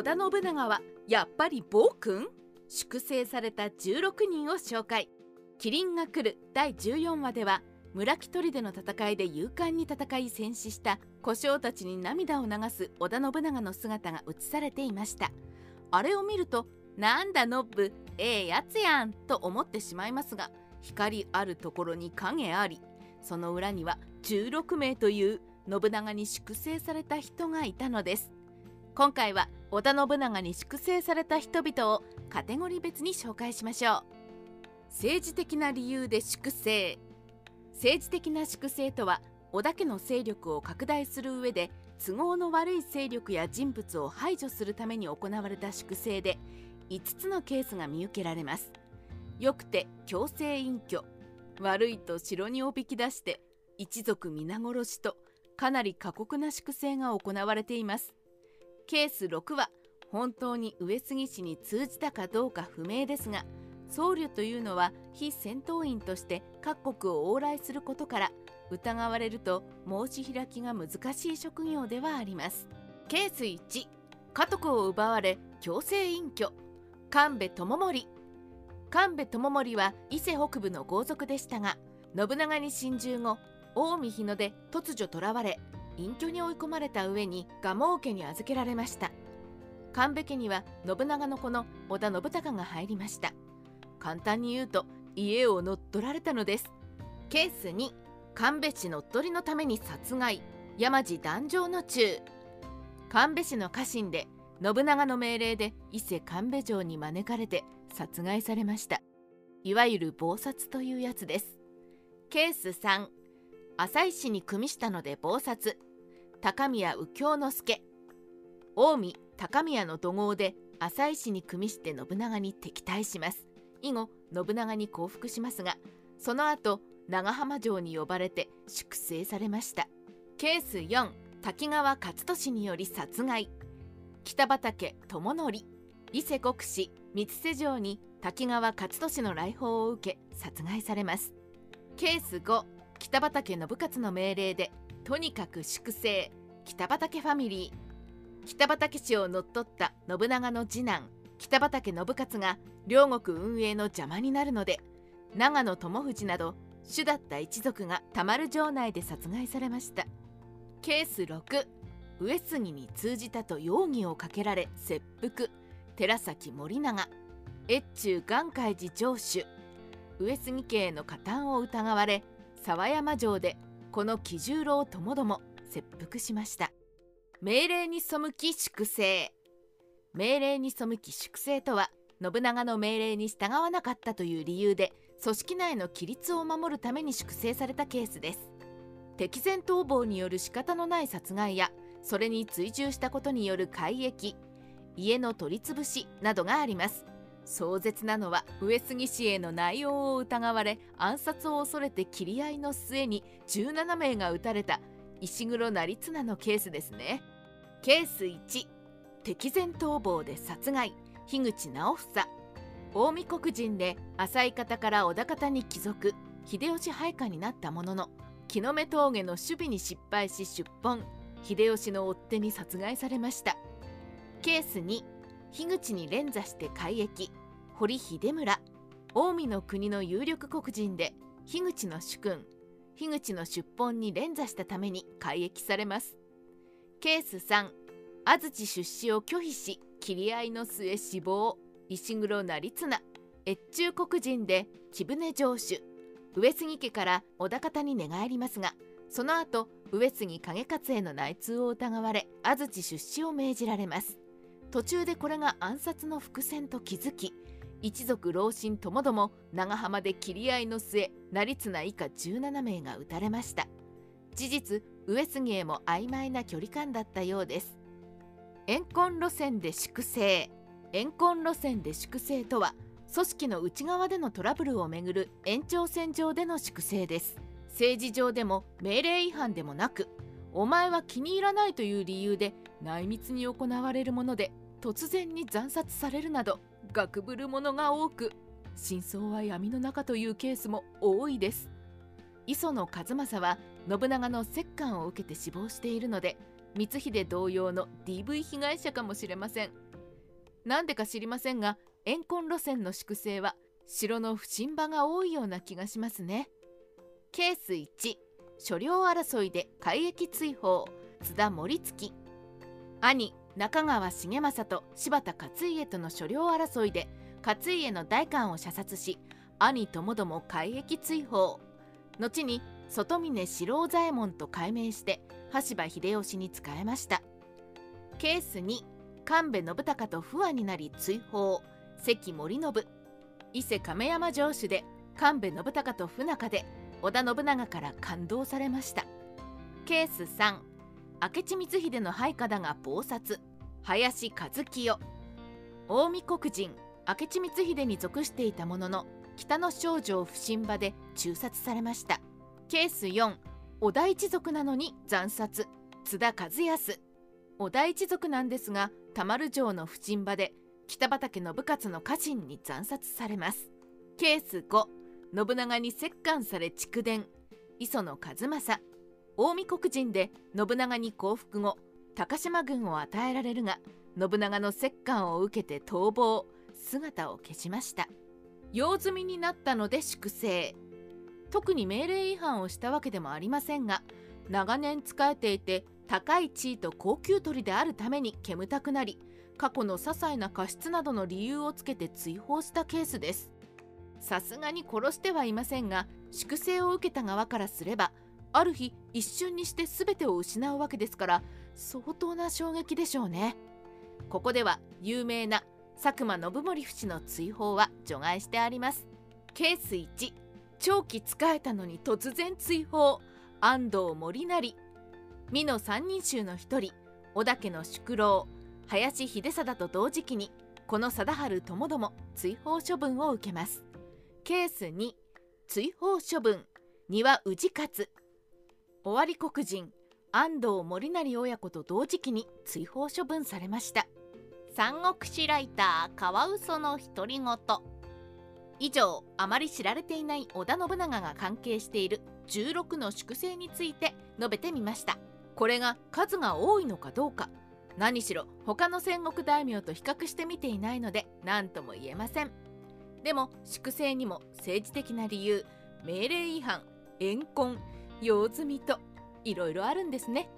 織田信長はやっぱり暴君？粛清された16人を紹介。キリンが来る第14話では村木砦の戦いで勇敢に戦い戦死した小将たちに涙を流す織田信長の姿が映されていました。あれを見るとなんだノブええやつやんと思ってしまいますが光あるところに影ありその裏には16名という信長に粛清された人がいたのです。今回は織田信長に粛清された人々をカテゴリー別に紹介しましょう。政治的な理由で粛清政治的な粛清とは織田家の勢力を拡大する上で都合の悪い勢力や人物を排除するために行われた粛清で5つのケースが見受けられます。よくて強制隠居。悪いと城におびき出して一族皆殺しとかなり過酷な粛清が行われています。ケース6は本当に上杉氏に通じたかどうか不明ですが僧侶というのは非戦闘員として各国を往来することから疑われると申し開きが難しい職業ではあります。ケース1家督を奪われ強制隠居。神戸智盛。神戸智盛は伊勢北部の豪族でしたが信長に侵襲後近江日野で突如囚われ隠居に追い込まれた上に蒲生家に預けられました。神戸家には信長の子の織田信孝が入りました。簡単に言うと家を乗っ取られたのです。ケース2神戸市乗っ取りのために殺害山地壇上の中。神戸市の家臣で信長の命令で伊勢神戸城に招かれて殺害されました。いわゆる謀殺というやつです。ケース3浅井市に組みしたので謀殺。高宮右京之助。近江高宮の怒号で浅井市に組みして信長に敵対します。以後信長に降伏しますがその後長浜城に呼ばれて粛清されました。ケース4滝川勝利により殺害。北畠智則。伊勢国司三瀬城に滝川勝利の来訪を受け殺害されます。ケース5北畠信勝の命令でとにかく粛清。北畠ファミリー。北畠氏を乗っ取った信長の次男。北畠信勝が両国運営の邪魔になるので長野智藤など主だった一族が田丸城内で殺害されました。ケース6上杉に通じたと容疑をかけられ切腹。寺崎森永。越中岩海寺城主。上杉家への加担を疑われ沢山城でこの喜十郎ともども切腹しました。命令に背き粛清。命令に背き粛清とは信長の命令に従わなかったという理由で組織内の規律を守るために粛清されたケースです。敵前逃亡による仕方のない殺害やそれに追従したことによる改易家の取り潰しなどがあります。壮絶なのは上杉氏への内容を疑われ暗殺を恐れて切り合いの末に17名が撃たれた石黒成綱のケースですね。ケース1敵前逃亡で殺害樋口直房。近江国人で浅井方から織田方に帰属秀吉配下になったものの木の目峠の守備に失敗し出奔秀吉の追っ手に殺害されました。ケース2樋口に連座して改易。堀秀村。近江の国の有力黒人で樋口の主君樋口の出奔に連座したために改易されます。ケース3安土出資を拒否し切り合いの末死亡。石黒成綱越中黒人で木舟城主。上杉家から織田方に寝返りますがその後上杉景勝への内通を疑われ安土出資を命じられます。途中でこれが暗殺の伏線と気づき一族老臣ともども長浜で切り合いの末成綱以下17名が撃たれました。事実上杉へも曖昧な距離感だったようです。怨恨路線で粛清。怨恨路線で粛清とは組織の内側でのトラブルをめぐる延長線上での粛清です。政治上でも命令違反でもなくお前は気に入らないという理由で内密に行われるもので突然に惨殺されるなどがくぶるものが多く真相は闇の中というケースも多いです。磯野和正は信長の折檻を受けて死亡しているので光秀同様の DV 被害者かもしれません。なんでか知りませんが怨恨路線の粛清は城の不審場が多いような気がしますね。ケース1所領争いで改易追放。津田守月。兄中川重政と柴田勝家との所領争いで勝家の代官を射殺し兄ともども改易追放。後に外峰四郎左衛門と改名して羽柴秀吉に仕えました。ケース2神戸信孝と不和になり追放。関森信。伊勢亀山城主で神戸信孝と不仲で織田信長から感動されました。ケース3明智光秀の配下だが謀殺。林和清。近江国人明智光秀に属していたものの北の少女を不審場で中殺されました。ケース4織田一族なのに惨殺。津田和康。織田一族なんですが田丸城の不審場で北畠信勝の家臣に惨殺されます。ケース5信長に折檻され蓄電。磯野和正。近江国人で信長に降伏後高島軍を与えられるが信長の折檻を受けて逃亡姿を消しました。用済みになったので粛清。特に命令違反をしたわけでもありませんが長年仕えていて高い地位と高級取りであるために煙たくなり過去の些細な過失などの理由をつけて追放したケースです。さすがに殺してはいませんが粛清を受けた側からすればある日一瞬にして全てを失うわけですから相当な衝撃でしょうね。ここでは有名な佐久間信盛氏の追放は除外してあります。ケース1長期仕えたのに突然追放。安藤森成。美の三人衆の一人織田家の宿老林秀貞と同時期にこの貞治ともども追放処分を受けます。ケース2追放処分。丹羽氏勝。尾張国人。安藤森成親子と同時期に追放処分されました。三国志ライターカワウソの独り言。以上あまり知られていない織田信長が関係している16の粛清について述べてみました。これが数が多いのかどうか。何しろ他の戦国大名と比較してみていないので何とも言えません。でも粛清にも政治的な理由命令違反怨恨用済みといろいろあるんですね。